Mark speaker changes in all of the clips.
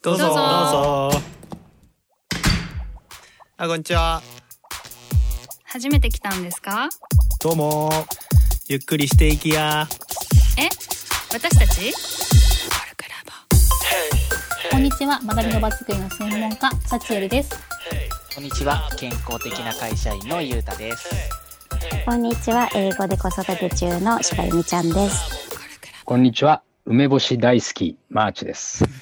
Speaker 1: どうぞ。
Speaker 2: どうぞ。
Speaker 1: どうぞあこんにちは。
Speaker 2: 初めて来たんですか？
Speaker 1: どうも。ゆっくりしていきや。
Speaker 2: え？私たち？
Speaker 3: こんにちは。学びの場作りの専門家サチエルです。
Speaker 4: こんにちは。健康的な会社員のゆうたです。
Speaker 5: こんにちは。英語で子育て中の柴由美ちゃんです。
Speaker 6: こんにちは。梅干し大好き、マーチです。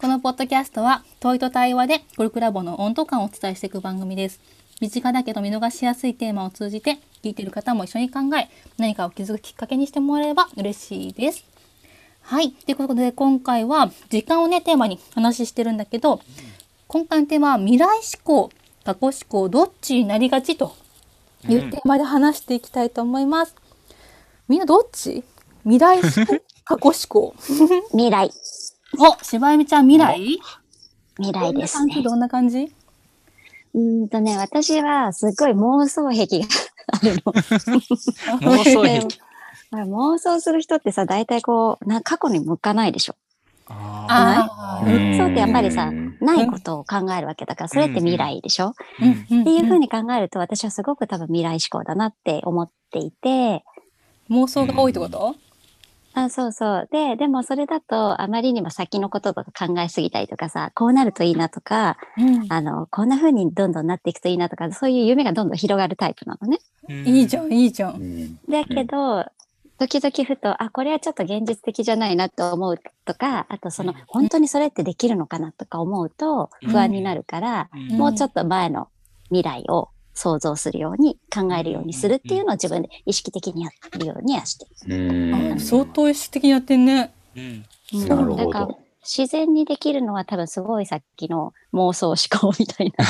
Speaker 3: このポッドキャストは問いと対話でコルクラボの温度感をお伝えしていく番組です。身近だけど見逃しやすいテーマを通じて聞いている方も一緒に考え何かを気づくきっかけにしてもらえれば嬉しいです。はい。ということで今回は時間をねテーマに話してるんだけど今回のテーマは未来思考過去思考どっちになりがちというテーマで話していきたいと思います、みんなどっち？未来思考過去思考
Speaker 5: 未来。
Speaker 3: お、柴由美ちゃん未来？
Speaker 5: 未来ですね。
Speaker 3: どんな感じ？
Speaker 5: うーんとね、私はすっごい妄想癖があるの。
Speaker 4: 妄想癖。
Speaker 5: 妄想する人ってさ、大体こう、な過去に向かないでしょ。
Speaker 3: あ
Speaker 6: うん
Speaker 5: 妄想ってやっぱりさ
Speaker 6: うん、
Speaker 5: ないことを考えるわけだから、それって未来でしょ？
Speaker 3: ーうん。ん。
Speaker 5: っていうふうに考えると、私はすごく多分未来志向だなって思っていて、
Speaker 3: 妄想が多いってこと？
Speaker 5: あそうそう。で、でもそれだと、あまりにも先のこととか考えすぎたりとかさ、こうなるといいなとか、
Speaker 3: うん。
Speaker 5: あの、こんな風にどんどんなっていくといいなとか、そういう夢がどんどん広がるタイプなのね。
Speaker 3: いいじゃん、いいじゃ。
Speaker 6: うん。ん
Speaker 5: だけど、時々ふと、あ、これはちょっと現実的じゃないなと思うとか、あとその
Speaker 4: うん、
Speaker 5: 本当にそれってできるのかなとか思うと不安になるから、
Speaker 4: うん。
Speaker 5: もうちょっと前の未来を想像するように考えるようにするっていうのを自分で意識的にやるようにはして
Speaker 6: うん
Speaker 3: あ相当意識的にやってんね。
Speaker 4: うん
Speaker 5: る。
Speaker 6: なるほど
Speaker 5: だから自然にできるのは多分すごいさっきの妄想思考みたいな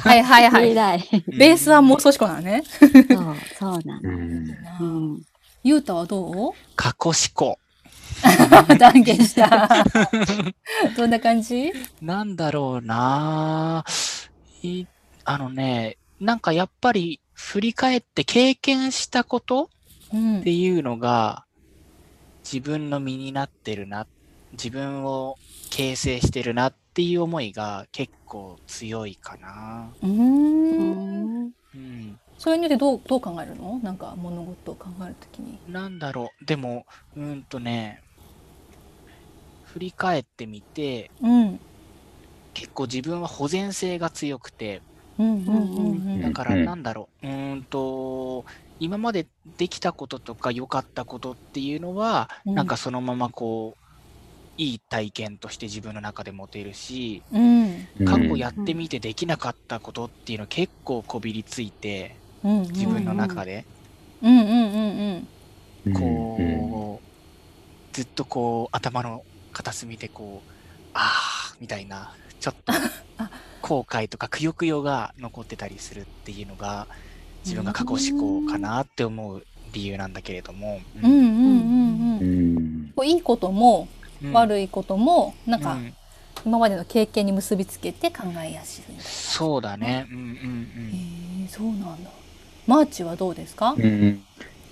Speaker 3: はいはいはい。ベースは妄想思考なのね。
Speaker 5: そう、そうなの。
Speaker 3: ゆうたはどう？
Speaker 4: 過去思考
Speaker 3: 断言した。どんな感じ？
Speaker 4: なんだろうないあのねなんかやっぱり振り返って経験したこと
Speaker 3: うん
Speaker 4: っていうのが自分の身になってるな自分を形成してるなっていう思いが結構強いかな。
Speaker 3: う
Speaker 5: んん
Speaker 4: うん
Speaker 3: それによってどう、どう考えるの？なんか物事を考えるときに。
Speaker 4: なんだろう、でも、うーんとね、振り返ってみて、
Speaker 3: うん。
Speaker 4: 結構自分は保全性が強くて、
Speaker 3: うんうんうんうん。
Speaker 4: だから
Speaker 6: うん
Speaker 4: なんだろう、うーんと、今までできたこととか良かったことっていうのは、
Speaker 3: うん
Speaker 4: なんかそのままこう、いい体験として自分の中で持てるし、
Speaker 3: うん。
Speaker 4: 過去やってみてできなかったことっていうの結構こびりついて、
Speaker 3: うん。
Speaker 4: 自分の中で、
Speaker 3: うんうんうんうん。
Speaker 4: こう、ずっとこう、頭の片隅でこう、ああ、みたいな、ちょっと 後悔とかくよくよが残ってたりするっていうのが、自分が過去思考かなって思う理由なんだけれども。
Speaker 3: うんうんうん
Speaker 6: う
Speaker 3: うん。
Speaker 6: ん
Speaker 3: こういいことも
Speaker 4: うん
Speaker 3: 悪いことも、なんか
Speaker 4: うん
Speaker 3: 今までの経験に結びつけて考えやすい。
Speaker 4: そうだね。うんうんうん。
Speaker 3: へえそうなんだ。マーチはどうですか？
Speaker 6: うん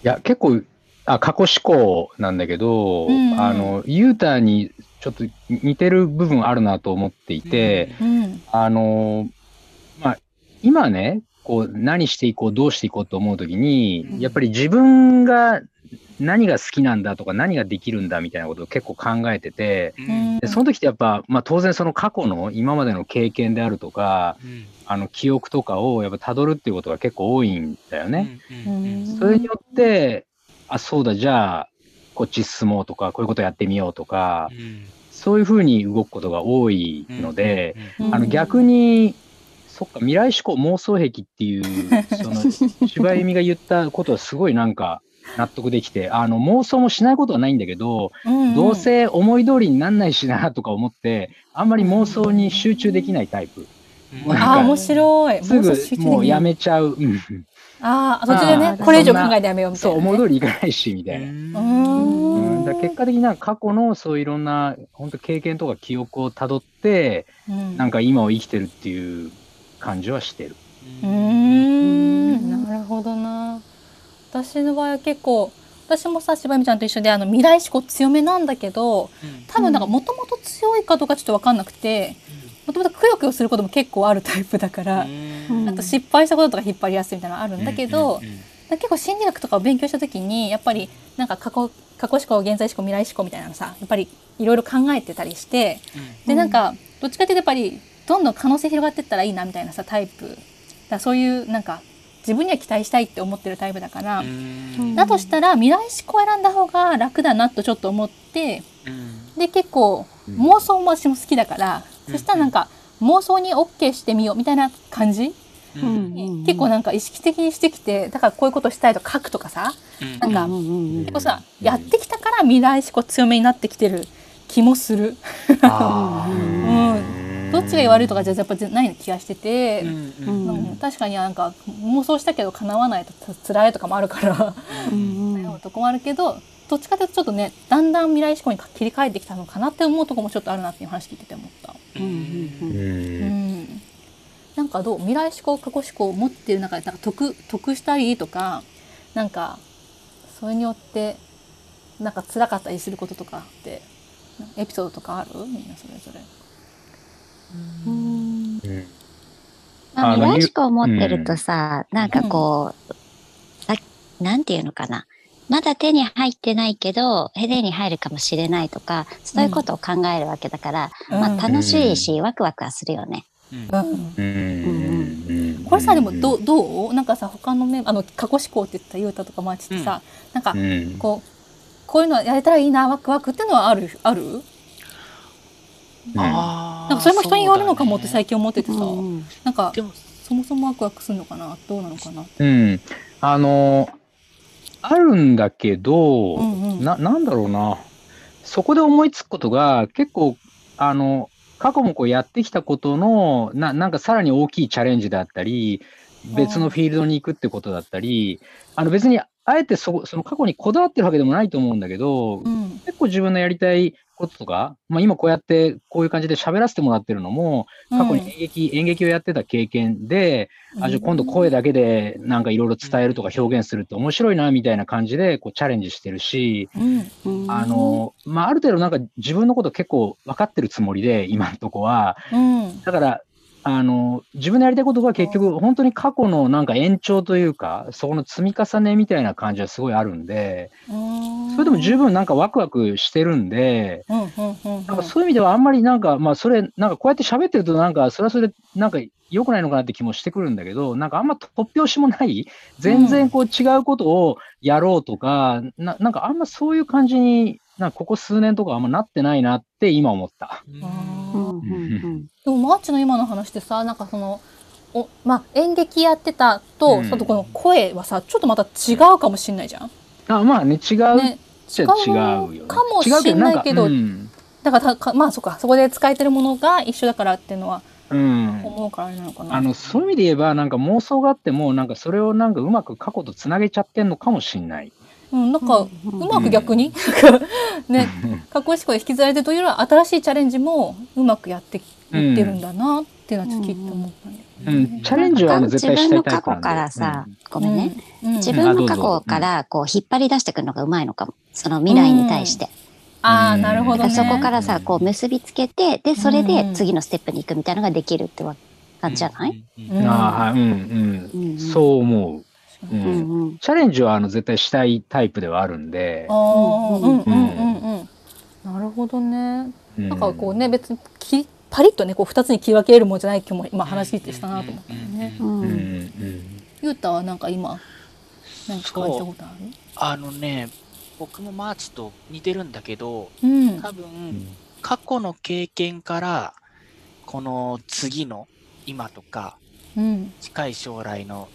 Speaker 6: いや、結構、あ、過去思考なんだけど、
Speaker 3: うんうん
Speaker 6: あの、ユータにちょっと似てる部分あるなと思っていて、
Speaker 3: うん。
Speaker 6: あの、まあ、今ね、こう、何していこう、どうしていこうと思うときに、
Speaker 3: うん。
Speaker 6: やっぱり自分が何が好きなんだとか、何ができるんだみたいなことを結構考えてて、
Speaker 4: う
Speaker 3: うん。ん
Speaker 6: でその時ってやっぱ、まあ当然その過去の今までの経験であるとか、
Speaker 4: うん。
Speaker 6: あの記憶とかをやっぱ辿るっていうことが結構多いんだよね。
Speaker 4: うん。うん。
Speaker 3: うん。
Speaker 6: それによって、あ、そうだ、じゃあ、こっち進もうとか、こういうことやってみようとか、
Speaker 4: うん
Speaker 6: そういうふうに動くことが多いので、
Speaker 4: うん
Speaker 6: あの逆に、そっか、未来思考妄想癖っていう、その、柴由美が言ったことはすごいなんか納得できて、あの、妄想もしないことはないんだけど、
Speaker 3: うん
Speaker 6: どうせ思い通りになんないしなとか思って、あんまり妄想に集中できないタイプ。
Speaker 4: うん
Speaker 3: あー面白い。
Speaker 6: すぐもうや。めちゃう。うん
Speaker 3: ああ途中で
Speaker 6: あ
Speaker 3: ね
Speaker 5: ー
Speaker 3: これ以上考えてやめようみた
Speaker 6: そ、
Speaker 3: いうなね。
Speaker 6: 思い通りいかないし、みたいな。だ結果的にな過去のそういろんな本当経験とか記憶をたどって、
Speaker 3: うん。
Speaker 6: なんか今を生きてるっていう感じはしてる。
Speaker 3: うーん。なるほどな。私の場合は結構私もさ柴山ちゃんと一緒であの未来志向強めなんだけど多分なんかもともと強いかどうかちょっと分かんなくてもともとくよくよすることも結構あるタイプだから、
Speaker 5: うん。
Speaker 3: あと失敗したこととか引っ張りやすいみたいなのあるんだけど、結構心理学とかを勉強した時にやっぱりなんか過去過去思考現在思考未来思考みたいなのさやっぱりいろいろ考えてたりしてでなんかどっちかっていうとやっぱりどんどん可能性広がっていったらいいなみたいなさタイプ。だそういうなんか自分には期待したいって思ってるタイプだから、だとしたら未来思考を選んだ方が楽だなとちょっと思ってで結構妄想も私も好きだから、そしたらなんか妄想に OK してみようみたいな感じ、結構なんか意識的にしてきてだからこういうことしたいとか書くとかさなんか結構さやってきたから未来思考強めになってきてる気もする。
Speaker 4: あ
Speaker 3: うん、どっちが言われるとかじゃやっぱない気がしてて、確かになんか妄想したけど叶わないとつ辛いとかもあるから
Speaker 5: うん
Speaker 3: 悩むとこもあるけどどっちかというとちょっとねだんだん未来思考に切り替えてきたのかなって思うとこもちょっとあるなっていう話聞いてて思った。
Speaker 5: うんうん
Speaker 3: うんなんかどう未来思考過去思考を持ってる中でなんか得得したりとかなんかそれによってなんか辛かったりすることとかってエピソードとかある？みんなそれぞれ。
Speaker 5: うん
Speaker 6: うん
Speaker 5: まあ、未来志向を持ってるとさ、なんかこう、さなんていうのかな？まだ手に入ってないけど、手に入るかもしれないとか、そういうことを考えるわけだから、まあ楽しいし、ワクワクはするよね。
Speaker 3: うん。
Speaker 6: うん。
Speaker 3: これさでもどう？どうなんかさ他のメンあの過去思考って言ったゆうたとかマーチってさ、なんか
Speaker 6: うん。
Speaker 3: こうこういうのやれたらいいなワクワクっていうのはある？ある
Speaker 4: あー
Speaker 3: なんかそれも人によるのかもって最近思っててさ、
Speaker 5: うん
Speaker 3: なんかそもそもワクワクするのかな？どうなのかな？
Speaker 6: うん。あの、あるんだけど、
Speaker 3: うんうん。
Speaker 6: な、なんだろうな。そこで思いつくことが結構、あの、過去もこうやってきたことの、な、なんかさらに大きいチャレンジだったり、別のフィールドに行くってことだったり、あの別にあえてそその過去にこだわってるわけでもないと思うんだけど、
Speaker 3: うん。
Speaker 6: 結構自分のやりたいこととか、まあ、今こうやってこういう感じで喋らせてもらってるのも、過去に演劇、演劇をやってた経験で、あ、じゃあ今度声だけでなんかいろいろ伝えるとか表現するって面白いなみたいな感じでこうチャレンジしてるし、
Speaker 3: うん。
Speaker 5: うん。
Speaker 6: あの、まあ、ある程度なんか自分のこと結構分かってるつもりで、今のとこは。
Speaker 3: うん。
Speaker 6: だから、あの、自分のやりたいことが結局本当に過去のなんか延長というか、そこの積み重ねみたいな感じはすごいあるんで、それでも十分なんかワクワクしてるんで、
Speaker 3: うんうんうんうん。
Speaker 6: なんかそういう意味ではあんまりなんか、まあそれ、なんかこうやって喋ってるとなんか、それはそれでなんか良くないのかなって気もしてくるんだけど、なんかあんま突拍子もない、全然こう違うことをやろうとか、ななんかあんまそういう感じに、なんかここ数年とかあんまなってないなって今思った。
Speaker 5: うんうんうん
Speaker 3: でもマーチの今の話ってさなんかそのおまあ演劇やってたと、
Speaker 6: うん
Speaker 3: そとこの声はさちょっとまた違うかもしんないじゃん。
Speaker 6: あまあね、違うっ
Speaker 3: ね
Speaker 6: 違うよね。
Speaker 3: かもしんないけど
Speaker 6: 違ううん
Speaker 3: だからたかまあそっかそこで使えてるものが一緒だからっていうのは
Speaker 6: うん。
Speaker 3: 思うからなのかな。
Speaker 6: あの、そういう意味で言えば、なんか妄想があっても、なんかそれをなんかうまく過去とつなげちゃってんのかもしんない。
Speaker 3: うん、なんか、う
Speaker 5: うん
Speaker 3: まく逆に、ね、過去思考で引きずられてるというよりは新しいチャレンジもうまくやっていってるんだなっていうのはちょっと聞いて思ったんだよ
Speaker 6: う
Speaker 3: ね。
Speaker 6: ん、チャレンジは
Speaker 5: 自分の過去からさ、ごめんね。
Speaker 3: うん、うん。
Speaker 5: 自分の過去からこう引っ張り出してくるのがうまいのかも。その未来に対して。
Speaker 3: ああなるほどね。
Speaker 5: そこからさ、
Speaker 6: うん
Speaker 5: こう結びつけて、で、それで次のステップに行くみたいなのができるってわ感じじゃない？
Speaker 3: うん。
Speaker 6: ああ、はい、うん、
Speaker 5: う
Speaker 6: うんん、
Speaker 5: うん。
Speaker 6: そう思う。う
Speaker 5: うんんうん。
Speaker 6: チャレンジはあの絶対したいタイプではあるんで
Speaker 3: あ、あ、うんうんうん
Speaker 6: うん
Speaker 3: うん。なるほどね。
Speaker 6: うん
Speaker 3: なんかこうね別にきパリッとねこう二つに切り分けるもんじゃない気も今話聞いてしたなと思ったよね。
Speaker 5: う
Speaker 6: うん、うん
Speaker 5: ん。
Speaker 3: ゆうたはなんか今何か感じたことある？
Speaker 4: あのね、僕もマーチと似てるんだけど、
Speaker 3: うん
Speaker 4: 多分、過去の経験から、この次の今とか、
Speaker 3: うん
Speaker 4: 近い将来の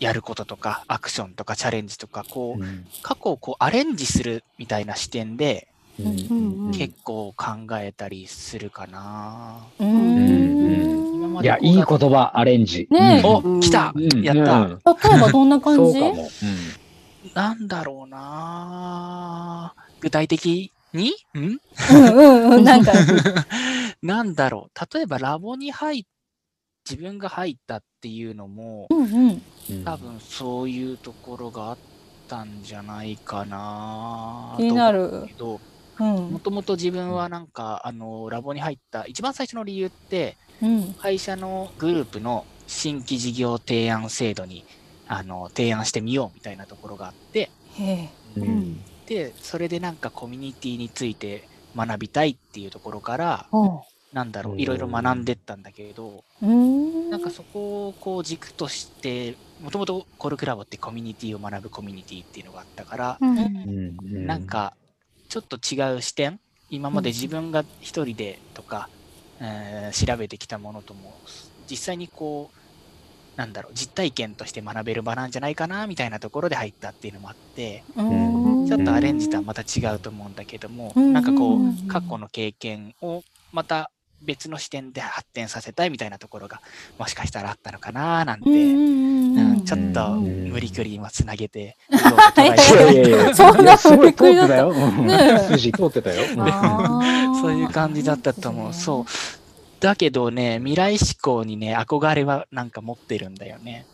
Speaker 4: やることとか、アクションとかチャレンジとか、こう、
Speaker 6: うん。
Speaker 4: 過去をこうアレンジするみたいな視点で、結構考えたりするかな。
Speaker 3: う
Speaker 6: うん。いや、いい言葉、アレンジ。
Speaker 3: ねえ。
Speaker 6: うん。
Speaker 4: お、来た。
Speaker 6: うん。
Speaker 4: やった、
Speaker 6: うん。
Speaker 3: 例えばどんな感じ？
Speaker 4: なんだろうな。具体的に？ん？
Speaker 3: うんうんうん。なんか。
Speaker 4: なんだろう。例えばラボに入っ自分が入ったっていうのも、
Speaker 3: うんうん
Speaker 6: うん
Speaker 4: 多分そういうところがあったんじゃないかな
Speaker 3: 気にな
Speaker 4: と思う
Speaker 3: る
Speaker 4: け。ど、
Speaker 3: うん
Speaker 4: も。ともと自分はなんか、あの、ラボに入った一番最初の理由って、
Speaker 3: うん。
Speaker 4: 会社のグループの新規事業提案制度に、あの、提案してみようみたいなところがあって。
Speaker 6: うん
Speaker 4: で、それでなんかコミュニティについて学びたいっていうところから、なんだろう、
Speaker 6: うん。
Speaker 4: いろいろ学んでったんだけど、
Speaker 3: ん。
Speaker 4: なんかそこをこう軸として、もともとコルクラボってコミュニティを学ぶコミュニティっていうのがあったから、
Speaker 5: うん。
Speaker 6: うん
Speaker 4: なんかちょっと違う視点、今まで自分が一人でとか、えー調べてきたものとも、実際にこう、なんだろう、実体験として学べる場なんじゃないかなみたいなところで入ったっていうのもあって、
Speaker 3: うーん。
Speaker 4: ちょっとアレンジとはまた違うと思うんだけども、
Speaker 3: うん。
Speaker 4: なんかこ
Speaker 3: うん
Speaker 4: う、過去の経験をまた別の視点で発展させたいみたいなところが、もしかしたらあったのかななんて、ちょっと
Speaker 6: うん。
Speaker 4: 無理くり今つなげて、うまく捉え
Speaker 6: いやいやいや、
Speaker 3: そんない
Speaker 6: やすごい通っ通ってたよ。
Speaker 4: そういう感じだったと思う。そう。だけどね、未来志向にね、憧れはなんか持ってるんだよね。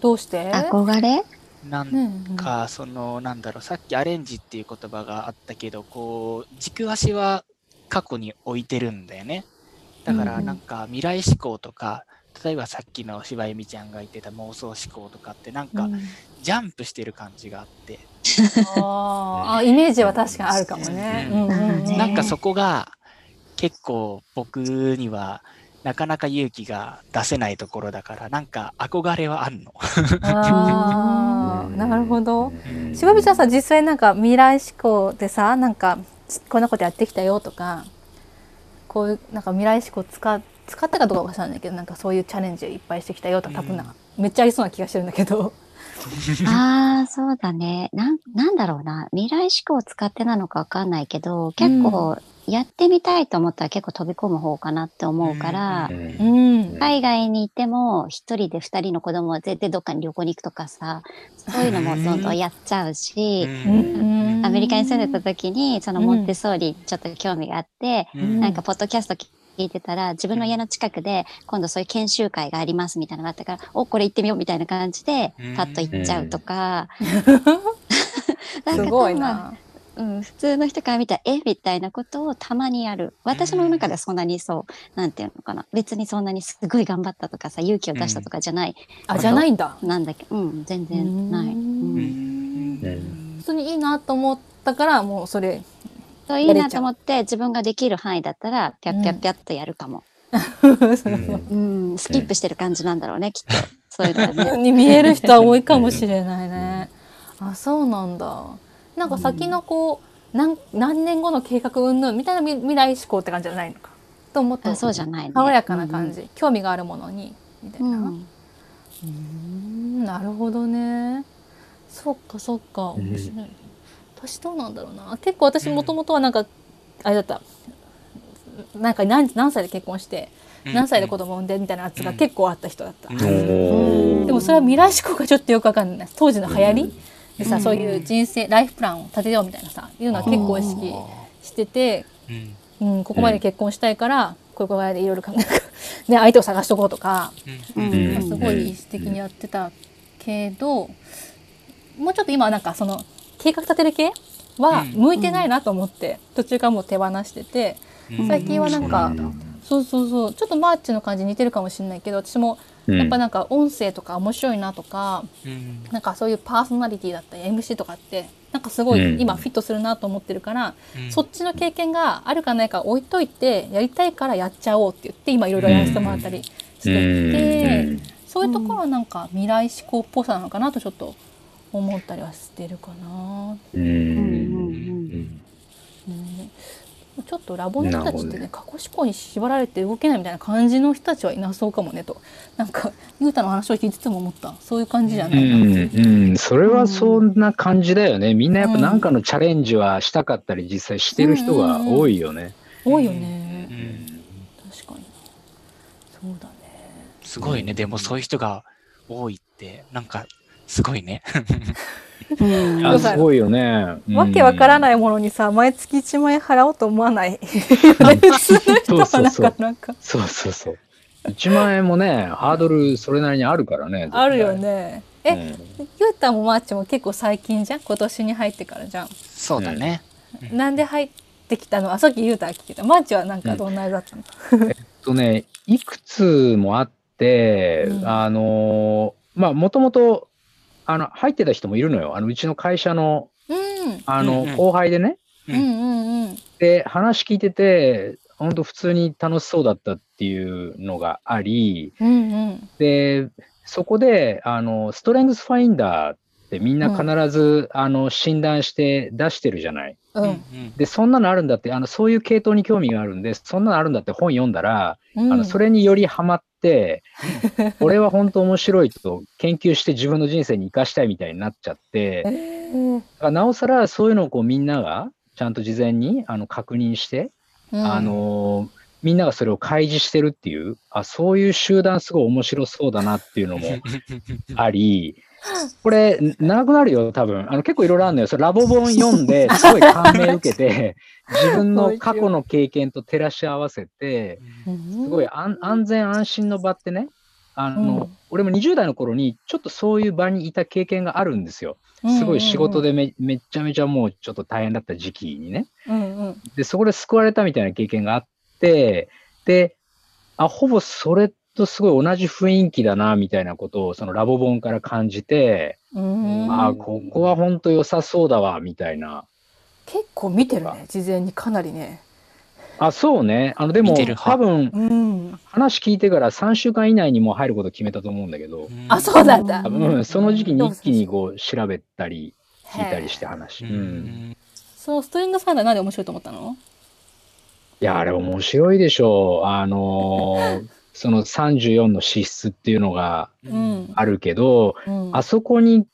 Speaker 3: どうして？
Speaker 5: 憧れ？
Speaker 4: なんか、その、なんだろう、さっきアレンジっていう言葉があったけど、こう、軸足は過去に置いてるんだよね。だから、
Speaker 3: うんうん。
Speaker 4: なんか、未来志向とか、例えばさっきの柴由美ちゃんが言ってた妄想思考とかって、なんか、
Speaker 3: うん。
Speaker 4: ジャンプしてる感じがあって、
Speaker 3: あー。あ、イメージは確かにあるかもね。
Speaker 4: うん
Speaker 3: うんうん。うん
Speaker 4: なんかそこが結構僕にはなかなか勇気が出せないところだからなんか憧れはあんの。
Speaker 3: ああ、なるほど。
Speaker 6: うん。
Speaker 3: しばみちゃんさ、実際なんか未来志向でさ、なんかこんなことやってきたよとか、こういうなんか未来志向使っ使ったかどうかわかんないけど、なんかそういうチャレンジをいっぱいしてきたよとか、多分なんかめっちゃありそうな気がしてるんだけど。
Speaker 5: ああ、そうだね。なん、なんだろうな。未来志向を使ってなのかわかんないけど、結構やってみたいと思ったら結構飛び込む方かなって思うから、
Speaker 6: うん
Speaker 3: うん。
Speaker 5: 海外に行っても一人で二人の子供は絶対どっかに旅行に行くとかさ、そういうのもどんどんやっちゃうし、
Speaker 3: うん
Speaker 5: アメリカに住んでた時にそのモンテッソーリちょっと興味があって、
Speaker 4: うん
Speaker 5: なんかポッドキャスト聞いてたら自分の家の近くで今度そういう研修会がありますみたいなのがあったから、お、これ行ってみようみたいな感じで
Speaker 4: うん
Speaker 5: パッと行っちゃうとか。
Speaker 3: すごい
Speaker 5: まあ
Speaker 3: な。
Speaker 5: うん、普通の人から見たら、えみたいなことをたまにやる。私の中ではそんなにそう、なんていうのかな。別にそんなにすごい頑張ったとかさ、勇気を出したとかじゃない。
Speaker 3: あ、じゃないんだ。
Speaker 5: なんだけど、うん、全然ない。
Speaker 3: う
Speaker 5: うんん。
Speaker 6: うん
Speaker 3: 普通にいいなと思ったから、もうそれ。
Speaker 5: そういいなと思って、自分ができる範囲だったら、ぴゃっぴゃっぴゃっとやるかも。うん、スキップしてる感じなんだろうね、きっと。そういうのはね。
Speaker 3: に見える人は多いかもしれないね。あ、そうなんだ。なんか先のこう、何何年後の計画云々みたいな未未来志向って感じじゃないのか。と思った
Speaker 5: あそうじゃないね。
Speaker 3: 爽やかな感じ、興味があるものにみたいな。
Speaker 5: うん。
Speaker 3: なるほどね。そっかそっか。面白い、ね私どうなんだろうな。結構私もともとはなんか、あれだった。なんか何何歳で結婚して何歳で子供産んでみたいなやつが結構あった人だった、でもそれは未来志向がちょっとよくわかんない。当時の流行り、でさ、
Speaker 5: うん。
Speaker 3: そういう人生ライフプランを立てようみたいなさいうのは結構意識してて、
Speaker 4: うん。
Speaker 3: うん、ここまで結婚したいから、こういうこでいろいろ考えね相手を探しとこうとか、
Speaker 4: うん。
Speaker 3: すごい意識的にやってたけど、もうちょっと今はなんかその計画立てる系は
Speaker 4: うん。
Speaker 3: 向いてないなと思って、途中からもう手放してて、
Speaker 4: うん。
Speaker 3: 最近はなんか、
Speaker 6: うん
Speaker 3: そうそうそう。ちょっとマーチの感じ似てるかもしれないけど私も
Speaker 6: うん。
Speaker 3: やっぱなんか音声とか面白いなとか、
Speaker 4: うん。
Speaker 3: なんかそういうパーソナリティだったり MC とかってなんかすご
Speaker 6: うん。
Speaker 3: い今フィットするなと思ってるから、
Speaker 4: うん。
Speaker 3: そっちの経験があるかないか置いといてやりたいからやっちゃおうって言って今いろいろやらせてもらったりしてて、
Speaker 6: うん。
Speaker 3: そういうところはなんか未来志向っぽさなのかなとちょっと思ったりはしてるかな。
Speaker 6: うん。
Speaker 3: うんちょっとラボの人たちってね過去思考に縛られて動けないみたいな感じの人たちはいなそうかもねと。なんかゆうたの話を聞いてても思った。そういう感じじゃ
Speaker 6: う
Speaker 3: ないう。
Speaker 6: んうん、それはそんな感じだよね。みんなやっぱ何かのチャレンジはしたかったり、実際してる人が多いよね。
Speaker 3: 多いよ
Speaker 4: う
Speaker 3: ね、
Speaker 4: ん。
Speaker 3: 確かにそうだね
Speaker 4: すごいね。でもそういう人が多いって、なん。か、すごいね。
Speaker 5: うん
Speaker 6: あ、すごいよね。
Speaker 3: わけわから
Speaker 6: い。
Speaker 3: ないものにさ毎月1万円払おうと思わない？普通の人はなかなか
Speaker 6: そうそうそう。1万円もね、ハードルそれなりにあるからね。
Speaker 3: あるよ。ねえ
Speaker 6: うん
Speaker 3: ゆうたもまーちも結構最近じゃん？今年に入ってからじゃん。
Speaker 4: そうだね。うん
Speaker 3: なんで入ってきたの？あさっきゆうたが聞いた。まーちはなんかどんなあれだったの、
Speaker 6: とね、いくつもあって、
Speaker 3: うん
Speaker 6: あのーまあ、もともと、あの、入ってた人もいるのよ。あの、うちの会社の、
Speaker 3: うん、
Speaker 6: あの、
Speaker 4: うんうん。
Speaker 6: 後輩でね。
Speaker 3: うん。うんうん
Speaker 6: で、話聞いてて、本当普通に楽しそうだったっていうのがあり、
Speaker 3: うんうん。
Speaker 6: で、そこで、あの、ストレングスファインダーってみんな必ず、あの、診断して出してるじゃない。
Speaker 3: う
Speaker 4: うんん。
Speaker 6: で、そんなのあるんだって、あの、そういう系統に興味があるんで、そんなのあるんだって本読んだら、
Speaker 3: うん。
Speaker 6: あの、それによりハマって、俺は本当面白いと研究して自分の人生に生かしたいみたいになっちゃって、
Speaker 3: えー。
Speaker 6: なおさらそういうのをこうみんながちゃんと事前にあの確認して、
Speaker 3: うん。
Speaker 6: あのーみんながそれを開示してるっていう、あ、そういう集団すごい面白そうだなっていうのもあり、これ、ん長くなるよ、多分。あの、結構いろいろあるのよ。それラボ本読んで、すごい感銘受けて、自分の過去の経験と照らし合わせて、すごい安安全安心の場ってね、あの、
Speaker 3: うん
Speaker 6: 俺も20代の頃にちょっとそういう場にいた経験があるんですよ。すごい仕事でめめっちゃめちゃもうちょっと大変だった時期にね。
Speaker 3: うんうん
Speaker 6: で、そこで救われたみたいな経験があって、で、あ、ほぼそれとすごい同じ雰囲気だな、みたいなことをそのラボ本から感じて、
Speaker 3: うん。
Speaker 6: あ、ここは本当良さそうだわ、みたいな。
Speaker 3: 結構見てるね事前にかなりね。
Speaker 6: あ、そうね。あの、でも多分
Speaker 3: うん。
Speaker 6: 話聞いてから3週間以内にもう入ること決めたと思うんだけど、
Speaker 3: あそうなんだ。
Speaker 6: 多分その時期に一気にこう調べたり聞いたりして話。
Speaker 4: う
Speaker 6: うん。
Speaker 4: ん。
Speaker 3: そのストリングスファンダーな。んで面白いと思ったの？
Speaker 6: いや、あれ面白いでしょう。あのーその34の資質っていうのが
Speaker 3: うん。
Speaker 6: あるけど、
Speaker 3: うん。
Speaker 6: あそこに、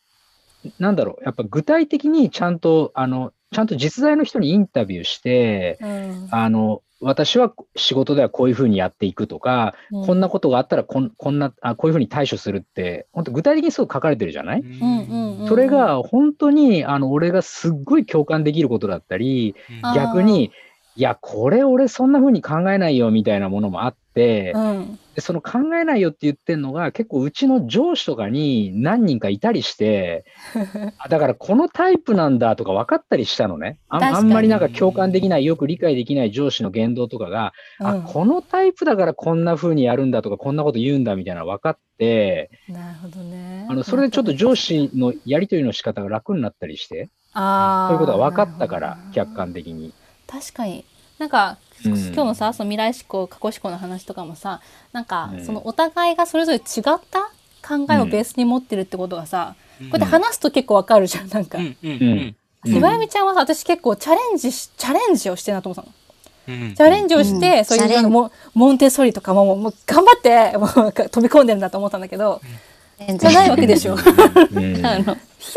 Speaker 6: なんだろう、やっぱ具体的にちゃんと、あの、ちゃんと実在の人にインタビューして、
Speaker 3: うん。
Speaker 6: あの、私は仕事ではこういうふうにやっていくとか、こんなことがあったらこんこんなあ、こういうふうに対処するって、本当具体的にすぐ書かれてるじゃない、
Speaker 3: うんうんうん。
Speaker 6: それが本当に、あの、俺がすっごい共感できることだったり、逆に、いや、これ俺そんな風に考えないよみたいなものもあって、
Speaker 3: うん。
Speaker 6: でその考えないよって言ってるのが結構うちの上司とかに何人かいたりして、あだからこのタイプなんだとか分かったりしたのね。あんまりなんか共感できない、よく理解できない上司の言動とかが、あ、
Speaker 3: うん。
Speaker 6: このタイプだからこんな風にやるんだとか、こんなこと言うんだみたいなの分かって、
Speaker 3: なるほどね。
Speaker 6: あの、それでちょっと上司のやりとりの仕方が楽になったりして、
Speaker 3: あ
Speaker 6: そういうことが分かったから客観的に。
Speaker 3: 確かに。なんか、
Speaker 6: うん。
Speaker 3: 今日のさその未来思考過去思考の話とかもさなんか、
Speaker 6: うん。
Speaker 3: そのお互いがそれぞれ違った考えをベースに持ってるってことがさ、こうやって話すと結構わかるじゃんなんか、
Speaker 4: うんうん
Speaker 6: うん
Speaker 3: ひばやみちゃんはさ私結構チャレンジしチャレンジをしてるなと思ったの。
Speaker 4: うん
Speaker 3: チャレンジをして、そういう
Speaker 5: うんチャレン
Speaker 3: のもモンテッソリとかももう頑張ってもう飛び込んでるんだと思ったんだけど、
Speaker 5: 全
Speaker 3: じゃないわけでしょ。
Speaker 6: うん。
Speaker 5: あの。
Speaker 3: ヒ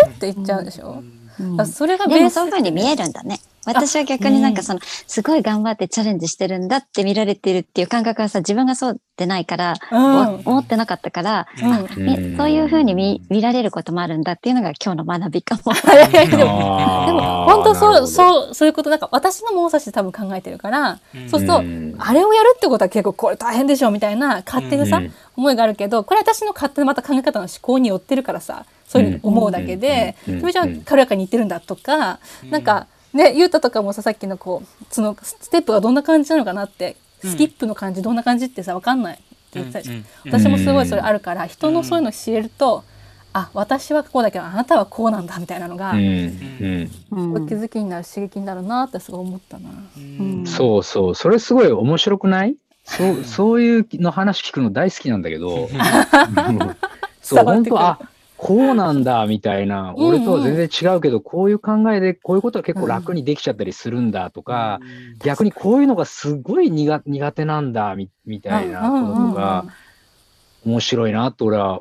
Speaker 3: ュッていっちゃうでしょ。
Speaker 5: うん
Speaker 3: あそれがベ
Speaker 5: でも
Speaker 3: ース
Speaker 5: そういうふうに見えるんだね。私は逆になんかその、すごい頑張ってチャレンジしてるんだって見られてるっていう感覚はさ、自分がそうでないから、
Speaker 3: うん。
Speaker 5: お思ってなかったから、
Speaker 3: うん。
Speaker 5: そういうふうに見見られることもあるんだっていうのが今日の学びかも。
Speaker 3: でも本当そうそうそういうことなんか私の物差しで多分考えてるから、
Speaker 4: うん。
Speaker 3: そうすると、
Speaker 6: うん。
Speaker 3: あれをやるってことは結構これ大変でしょみたいな勝手なさ、
Speaker 6: うん。
Speaker 3: 思いがあるけどこれ私の勝手なまた考え方の思考によってるからさそういうふうに思うだけで
Speaker 6: うん
Speaker 3: それじゃあ
Speaker 6: うん
Speaker 3: 軽やかに言ってるんだとか、なんかねゆうたとかもささっきのこうそのステップがどんな感じなのかなって、
Speaker 4: うん。
Speaker 3: スキップの感じどんな感じってさ分かんないって言ってたじ私もすごいそれあるから、人のそういうの知れると、あ私はこうだけどあなたはこうなんだみたいなのが、
Speaker 6: うんうん。
Speaker 5: うん
Speaker 3: 気づきになる刺激になるなってすごい思ったな。
Speaker 5: うん。
Speaker 6: そうそう、それすごい面白くない？そうそういうの話聞くの大好きなんだけど、うん。そう、本当、あこうなんだみたいな、
Speaker 3: うんうん
Speaker 6: 俺とは全然違うけど、こういう考えで、こういうことは結構楽にできちゃったりするんだとか、逆にこういうのがすごい苦苦手なんだみみたいなこととか、面白いなと俺は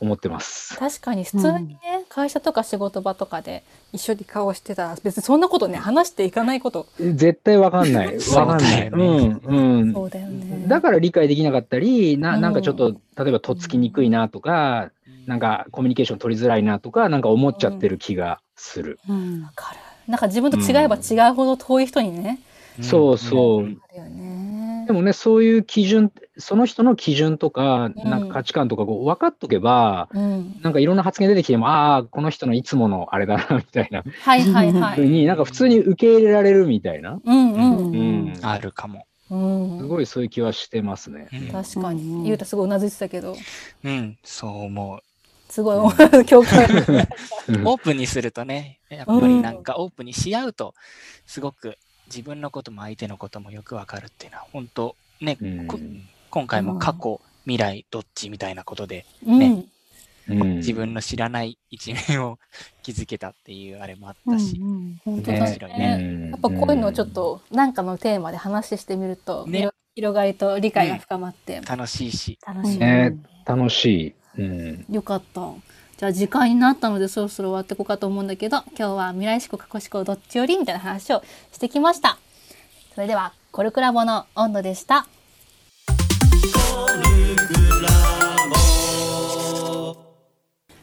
Speaker 6: 思ってます。
Speaker 3: 確かに普通にね、会社とか仕事場とかで一緒に顔してたら別にそんなことね話していかないこと、
Speaker 6: 絶対わかんない。わかんない。
Speaker 4: そう
Speaker 6: ん、うん。
Speaker 3: そうだよね。
Speaker 6: だから理解できなかったり、な
Speaker 3: うん
Speaker 6: なんかちょっと、例えばとっつきにくいなとか、なんかコミュニケーション取りづらいなとか、なんか思っちゃってる気がする。
Speaker 5: うん
Speaker 3: わかる。なんか自分と違えば違うほど遠い人にね、
Speaker 6: そうそう。
Speaker 3: あるよね。
Speaker 6: でもね、そういう基準、その人の基準とか、
Speaker 3: うん
Speaker 6: なんか価値観とかこう分かっとけば、
Speaker 3: うん。
Speaker 6: なんかいろんな発言出てきても、ああ、この人のいつものあれだな、みたいな
Speaker 3: はいはいはい。
Speaker 6: ふうに、なんか普通に受け入れられるみたいな、
Speaker 3: うんうん。
Speaker 6: うん、
Speaker 4: あるかも。
Speaker 3: うん。
Speaker 6: すごいそういう気はしてますね。
Speaker 4: うん
Speaker 3: 確か
Speaker 5: うん
Speaker 3: に。ゆうたすごいうなずいてたけど、
Speaker 4: うん、そう思
Speaker 3: すごい共感。
Speaker 6: うん
Speaker 4: う。オープンにするとね、やっぱりなんかオープンにし合うと、すごく自分のことも相手のこともよくわかるっていうのは、本当ね、
Speaker 6: うん
Speaker 4: こ今回も過去、未来、どっちみたいなことで、
Speaker 3: うん。
Speaker 6: うん
Speaker 4: 自分の知らない一面を気づけたっていうあれもあったし、
Speaker 3: 本当だ
Speaker 4: 面白い
Speaker 3: ね。
Speaker 4: ね。
Speaker 3: やっぱこういうのをちょっと何かのテーマで話してみると、
Speaker 4: ね
Speaker 3: 広広がりと理解が深まって、
Speaker 4: 楽しいし、
Speaker 5: 楽しい。
Speaker 6: ね楽しい。うん。
Speaker 3: よかった。じゃあ時間になったのでそろそろ終わっていこうかと思うんだけど今日は未来思考過去思考どっちよりみたいな話をしてきました。それではコルクラボの温度でした。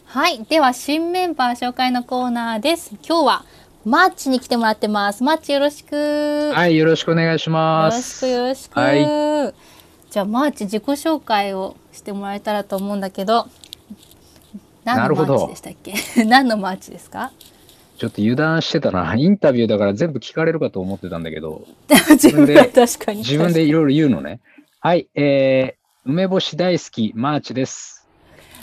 Speaker 3: はい。では新メンバー紹介のコーナーです。今日はマーチに来てもらってます。マーチよろしく。
Speaker 6: はい、よろしくお願いし
Speaker 3: よろし
Speaker 6: ます。
Speaker 3: くよろしく、
Speaker 6: は
Speaker 3: じゃあマーチ自己紹介をしてもらえたらと思うんだけど何のマ
Speaker 6: なるほど
Speaker 3: ーチでしたっけ？何のマーチですか？
Speaker 6: ちょっと油断してたな。インタビューだから全部聞かれるかと思ってたんだけど、
Speaker 3: 自分で確かに
Speaker 6: 自分でいろいろ言うのね。はい、えー、梅干し大好き、マーチです。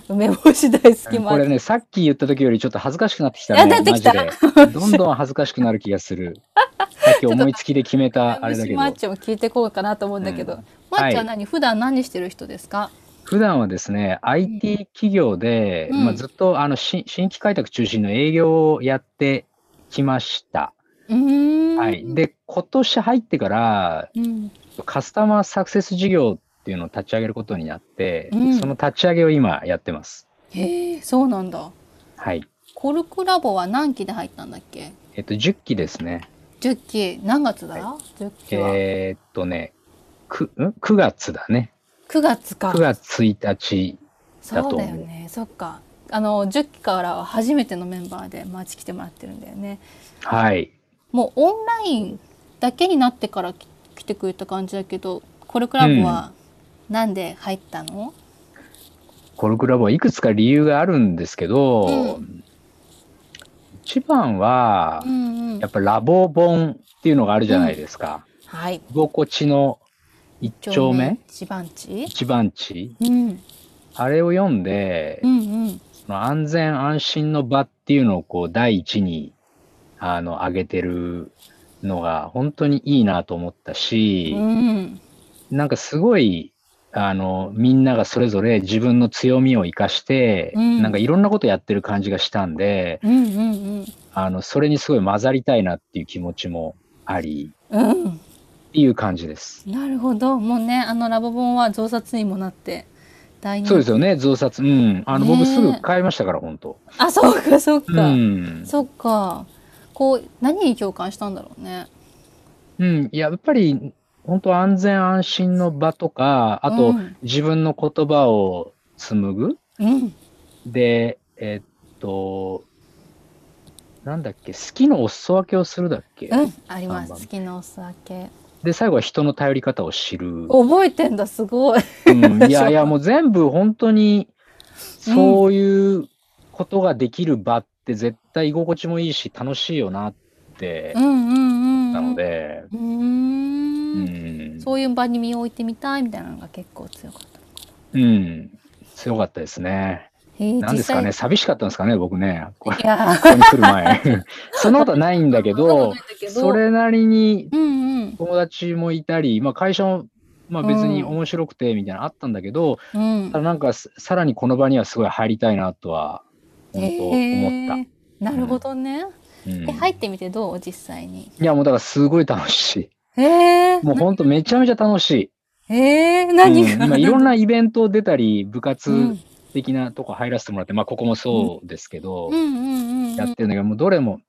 Speaker 3: 梅干し大好きマーチ
Speaker 6: これね、さっき言った時よりちょっと恥ずかしくなってきた
Speaker 3: いや
Speaker 6: ね。
Speaker 3: 出てきた
Speaker 6: マジで。どんどん恥ずかしくなる気がする。さっき思いつきで決めたあれだけど
Speaker 3: マ。ーチも聞いてこうかなと思うんだけど、
Speaker 6: うん
Speaker 3: マーチは何、普段何してる人ですか？
Speaker 6: 普段はですね、IT 企業で、
Speaker 3: うん
Speaker 6: まあ、ずっとあの新新規開拓中心の営業をやってきました。はい。で、今年入ってから、
Speaker 3: うん
Speaker 6: カスタマーサクセス事業っていうのを立ち上げることになって、
Speaker 3: うん
Speaker 6: その立ち上げを今やってます。
Speaker 3: へえそうなんだ
Speaker 6: はい。
Speaker 3: コルクラボは何期で入ったんだっけ？
Speaker 6: えっと、10期ですね。
Speaker 3: 10期何月だ、10期は、
Speaker 6: えーっとね、くん ?9 月だね。
Speaker 3: 9月か。
Speaker 6: 9月1日。だ
Speaker 3: そう
Speaker 6: と思う。
Speaker 3: だよね。そっか。あの10期からは初めてのメンバーでマーチ来てもらってるんだよね。
Speaker 6: はい。
Speaker 3: もうオンラインだけになってからき来てくれた感じだけどコルクラボはなんで入ったの、
Speaker 6: コルクラボはいくつか理由があるんですけど、
Speaker 3: うん
Speaker 6: 一番は
Speaker 3: う、んうん。
Speaker 6: やっぱラボ本っていうのがあるじゃないですか。
Speaker 3: はい。
Speaker 6: 居心地の一丁目？
Speaker 3: 一番地？
Speaker 6: 一番地？
Speaker 3: うん。
Speaker 6: あれを読んで、
Speaker 3: うんうん。
Speaker 6: その安全安心の場っていうのをこう第一にあの上げてるのが本当にいいなと思ったし、
Speaker 3: うん。
Speaker 6: なんかすごいあのみんながそれぞれ自分の強みを生かして、
Speaker 3: うん
Speaker 6: なんかいろんなことやってる感じがしたんで、
Speaker 3: うんうん
Speaker 6: あのそれにすごい混ざりたいなっていう気持ちもあり
Speaker 3: うんうん
Speaker 6: っていう感じです。
Speaker 3: なるほどもうねあのラボ本は増刷にもなって
Speaker 6: そうですよね、増刷。うん。あの、
Speaker 3: ねえ
Speaker 6: 僕すぐ買いましたから、本当。
Speaker 3: あそうかそうか、
Speaker 6: うん。
Speaker 3: そっかこう何に共感したんだろうね
Speaker 6: うん。いや、やっぱり、本当安全安心の場とか、あと、
Speaker 3: うん。
Speaker 6: 自分の言葉を紡ぐ。
Speaker 3: うん。
Speaker 6: で、えっと、なんだっけ、好きのお裾分けをするだっけ、
Speaker 3: うんあります。好きなお酒
Speaker 6: で、最後は人の頼り方を知る。
Speaker 3: 覚えてんだすごい。
Speaker 6: うん、いや いや、もう全部本当に、そういうことができる場って絶対居心地もいいし、楽しいよなって
Speaker 3: う、んうんうん。うん
Speaker 6: なので、
Speaker 3: うー
Speaker 6: うん。ん、
Speaker 3: そういう場に身を置いてみたいみたいなのが結構強かった。
Speaker 6: うん、強かったですね。なんですかね、
Speaker 3: 実
Speaker 6: 寂しかったんですかね、僕ね、こここに来る前。そんなことはないんだけど。それなりに友達もいたり、まあ会社も、まあ別に
Speaker 3: うん
Speaker 6: 面白くてみたいなのあったんだけど、
Speaker 3: うん。
Speaker 6: ただなんかささらにこの場にはすごい入りたいなとは、本当思った。
Speaker 3: なるほどね、
Speaker 6: うん。
Speaker 3: え入ってみてどう？実際に。
Speaker 6: いやもうだからすごい楽し
Speaker 3: へえ
Speaker 6: い。もう本当めちゃめちゃ楽しい。
Speaker 3: へえ何が、
Speaker 6: うん今いろんなイベント出たり、部
Speaker 3: う
Speaker 6: 活
Speaker 3: ん。
Speaker 6: 的なとこ入らせてもらって、まあここもそうですけど、やってるんだけど、もうどれも、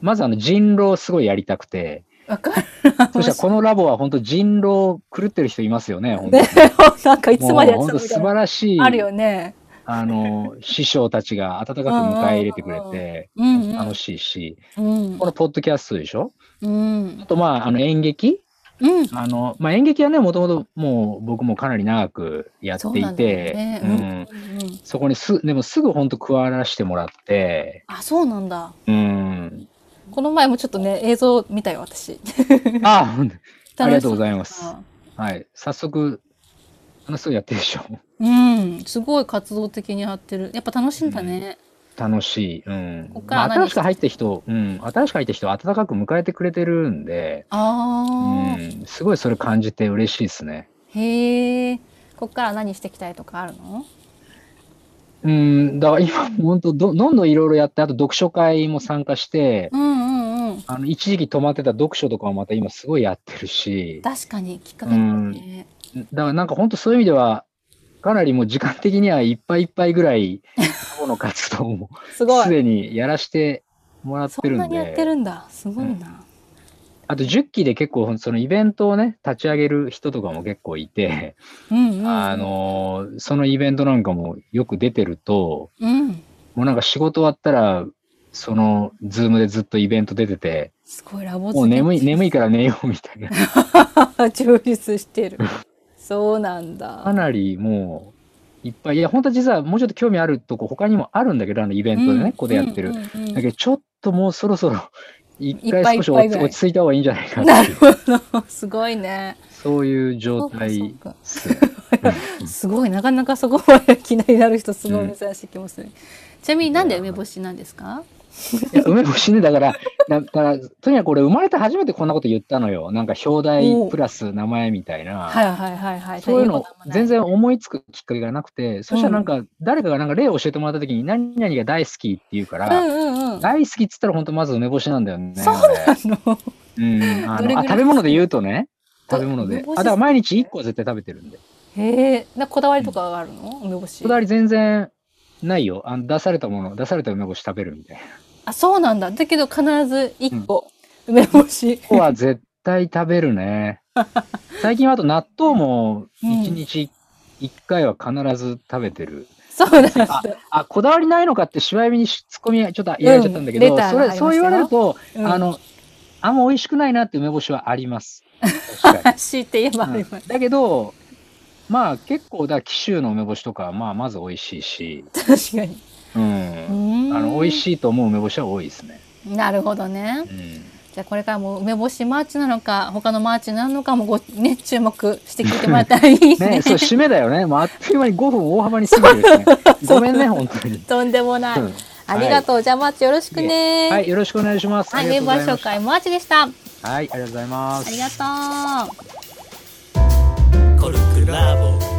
Speaker 6: まずあの人狼すごいやりたくて、
Speaker 3: わかる。
Speaker 6: そしたらこのラボは本当人狼狂ってる人いますよね、本当
Speaker 3: ね
Speaker 6: に。
Speaker 3: なんかいつまでやっ
Speaker 6: もう本当素
Speaker 3: てたみたいな。
Speaker 6: 晴らしい、
Speaker 3: あるよね
Speaker 6: あの、師匠たちが温かく迎え入れてくれて、楽しいし、
Speaker 3: うん
Speaker 6: このポッドキャストでしょ？
Speaker 3: うん
Speaker 6: あとまあ、あの演劇？
Speaker 3: うん。
Speaker 6: あの、まあ、演劇はね、もともともう僕もかなり長くやっていて。そこにす、でもすぐ本当加わらせてもらって、
Speaker 3: あ、そうなんだ。
Speaker 6: うん。
Speaker 3: この前もちょっとね、映像見たよ、私。
Speaker 6: あ、ほんと ありがとうござい
Speaker 3: ま
Speaker 6: ます。はい。早速、楽しそうやってるでしょ。
Speaker 3: うん。すごい活動的にやってる。やっぱ楽しいんだね。
Speaker 6: 楽しい。うん。
Speaker 3: こっから
Speaker 6: まあ、
Speaker 3: 何
Speaker 6: 新しく入った人、うん。新しく入った人は温かく迎えてくれてるんで、う
Speaker 3: ああ、
Speaker 6: ん。すごいそれ感じて嬉しいですね。
Speaker 3: へえ。こっから何していきたいとかあるの？
Speaker 6: うん。だから今、本当どどんどんいろいろやって、あと読書会も参加して、
Speaker 3: うんうんうん。
Speaker 6: あの、一時期止まってた読書とかもまた今すごいやってるし、
Speaker 3: 確かにきっかけだね。
Speaker 6: だからなんか本当そういう意味では、かなりもう時間的にはいっぱいいっぱいぐらい、この活動も
Speaker 3: す
Speaker 6: でにやらしてもらっ
Speaker 3: そ
Speaker 6: てるん
Speaker 3: んなにやって
Speaker 6: で、
Speaker 3: るんだ。すごいな。
Speaker 6: あと10期で結構そのイベントをね、立ち上げる人とかも結構いて、
Speaker 3: うんうんうん。
Speaker 6: あのーそのイベントなんかもよく出てると、
Speaker 3: うん。
Speaker 6: もうなんか仕事終わったら、そのズームでずっとイベント出てて、
Speaker 3: すごいラボ
Speaker 6: もう眠い、眠いから寝ようみたいな。
Speaker 3: い。充実してる。そうなんだ。
Speaker 6: かなりもう、いっぱい、いや、本当は実はもうちょっと興味あるとこ他にもあるんだけど、あのイベントでね、ここでやってる。だけど、ちょっともうそろそろ、一回少し落ち着いた方がいいんじゃないか
Speaker 3: なる
Speaker 6: っていう、
Speaker 3: ほど。すごいね。
Speaker 6: そういう状態す。
Speaker 3: すごい。なかなかそこまで気になる人すごい珍しい気もする。ちなみになんで梅干しなんですか？
Speaker 6: いや梅干しね、だから、だから、とにかく俺生まれて初めてこんなこと言ったのよ。なんか表題プラス名前みたいな。
Speaker 3: はいはいはいはい。
Speaker 6: そういうの全然思いつくきっかけがなくて、そしたらなんか誰かがなんか例を教えてもらった時に何々が大好きって言うから。大好きっつったら本当まず梅干しなんだよね。
Speaker 3: そうなの。
Speaker 6: うん、あのあ食べ物で言うとね、食べ物で。あ、だから毎日1個は絶対食べてるんで。
Speaker 3: へえ。なこだわりとかがあるの？梅干し。
Speaker 6: こだわり全然ないよ。あの出されたもの、出された梅干し食べるみたいな。
Speaker 3: あ、そうなんだ。だけど必ず一個、梅干し。
Speaker 6: ここは絶対食べるね。最近はあと納豆も1日1回は必ず食べてる。
Speaker 3: そうなんだ。
Speaker 6: あ、こだわりないのかってしわ指にツッコミちょっと入れちゃったんだけど、
Speaker 3: うん
Speaker 6: それ、そう言われると、
Speaker 3: うん
Speaker 6: あの、あんま美味しくないなって梅干しはあります。確かに。
Speaker 3: 強いて言えばあります。
Speaker 6: だけど、まあ結構だ、紀州の梅干しとかはまあまず美味しいし、
Speaker 3: 確かに。
Speaker 6: うん。あの、美味しいと思う梅干しは多いですね。
Speaker 3: い。なるほどね。
Speaker 6: うん。
Speaker 3: じゃあこれからも梅干しマーチなのか、他のマーチなのかもごね、注目して聞いてもらったらいいね。
Speaker 6: ね、そう、締めだよね。もうあっという間に5分大幅に過ぎてですね。ごめんね、本当に。
Speaker 3: とんでもない。
Speaker 6: うん
Speaker 3: ありがとう。じゃあマーチよろしくね。
Speaker 6: はい、よろしくお願いします。
Speaker 3: はい、メンバ紹介マーチでした。あ
Speaker 6: はい、ありがとうございます。
Speaker 3: りがとう。
Speaker 1: コルクラボ